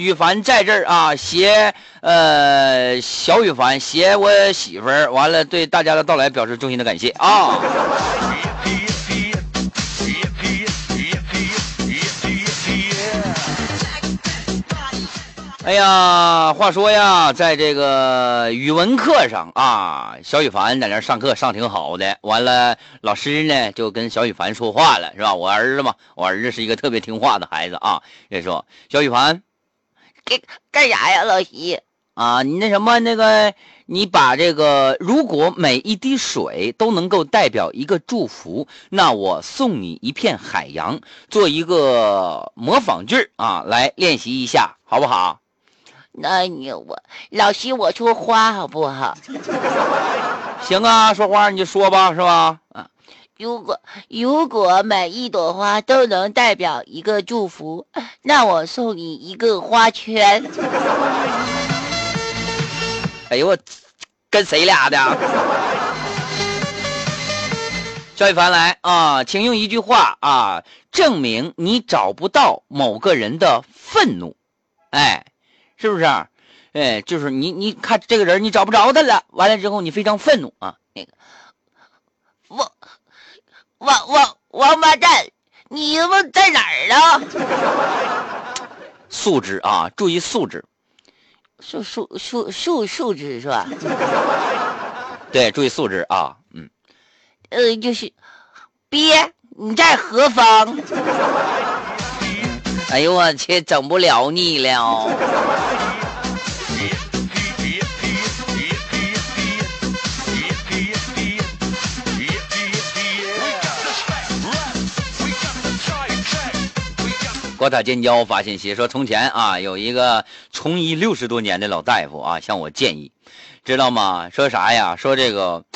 羽凡在这儿啊，携呃小羽凡携我媳妇儿，完了对大家的到来表示衷心的感谢啊。哎呀，话说呀，在这个语文课上啊，小羽凡在那上课上挺好的。完了，老师呢就跟小羽凡说话了，是吧？我儿子嘛，我儿子是一个特别听话的孩子啊。就说小羽凡，干干啥呀，老徐？啊，你那什么那个，你把这个，如果每一滴水都能够代表一个祝福，那我送你一片海洋，做一个模仿句啊，来练习一下，好不好？那你我老徐我说花好不好？行啊，说花你就说吧，是吧？啊，如果如果每一朵花都能代表一个祝福，那我送你一个花圈。哎呦我，跟谁俩的？肖一凡来啊，请用一句话啊证明你找不到某个人的愤怒，哎。是不是？哎，就是你，你看这个人，你找不着他了。完了之后，你非常愤怒啊！那个王王王八蛋，你他妈在哪儿呢？素质啊，注意素质，素素素素素质是吧？对，注意素质啊。嗯，呃，就是鳖，你在何方？哎呦我去，整不了你了！国塔建交发信息说，从前啊，有一个从医六十多年的老大夫啊，向我建议，知道吗？说啥呀？说这个。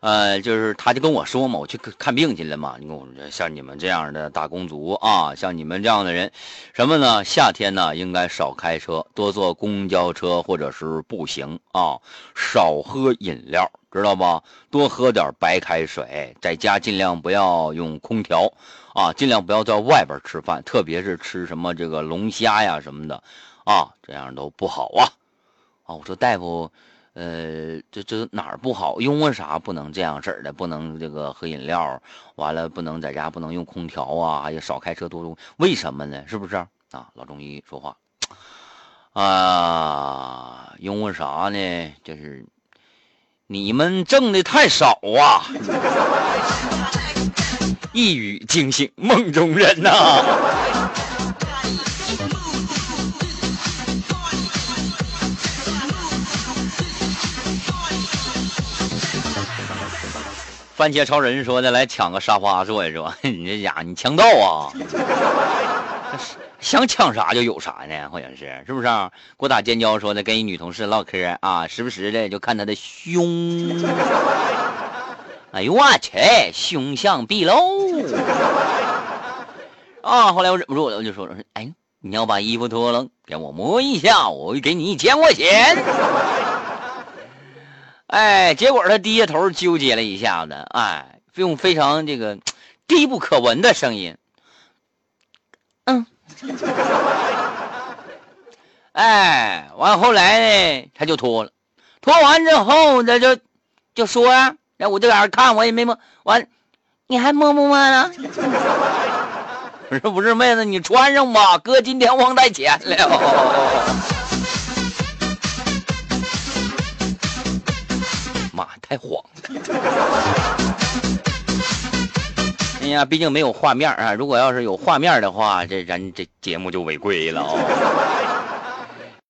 呃，就是他就跟我说嘛，我去看病去了嘛。你跟我说，像你们这样的打工族啊，像你们这样的人，什么呢？夏天呢，应该少开车，多坐公交车或者是步行啊，少喝饮料，知道吧？多喝点白开水，在家尽量不要用空调啊，尽量不要在外边吃饭，特别是吃什么这个龙虾呀什么的啊，这样都不好啊。啊，我说大夫。呃，这这哪儿不好？因为啥不能这样式的？不能这个喝饮料，完了不能在家不能用空调啊，还有少开车多用。为什么呢？是不是啊？老中医说话啊，因为啥呢？就是你们挣的太少啊！一语惊醒梦中人呐。番茄超人说的来抢个沙发坐一坐？你这家伙你强盗啊！想抢啥就有啥呢？好像是是不是？给我打尖椒说的跟一女同事唠嗑啊，时不时的就看她的胸。哎呦我去，凶相毕露啊！后来我忍不住了，我就说说，哎，你要把衣服脱了给我摸一下，我会给你一千块钱。哎，结果他低下头纠结了一下子，哎，用非常这个低不可闻的声音，嗯，哎，完后来呢，他就脱了，脱完之后他就就说呀，那我就在那看，我也没摸完，你还摸不摸呢？我说不是妹子，你穿上吧，哥今天忘带钱了。哎呀，毕竟没有画面啊。如果要是有画面的话，这咱这节目就违规了啊。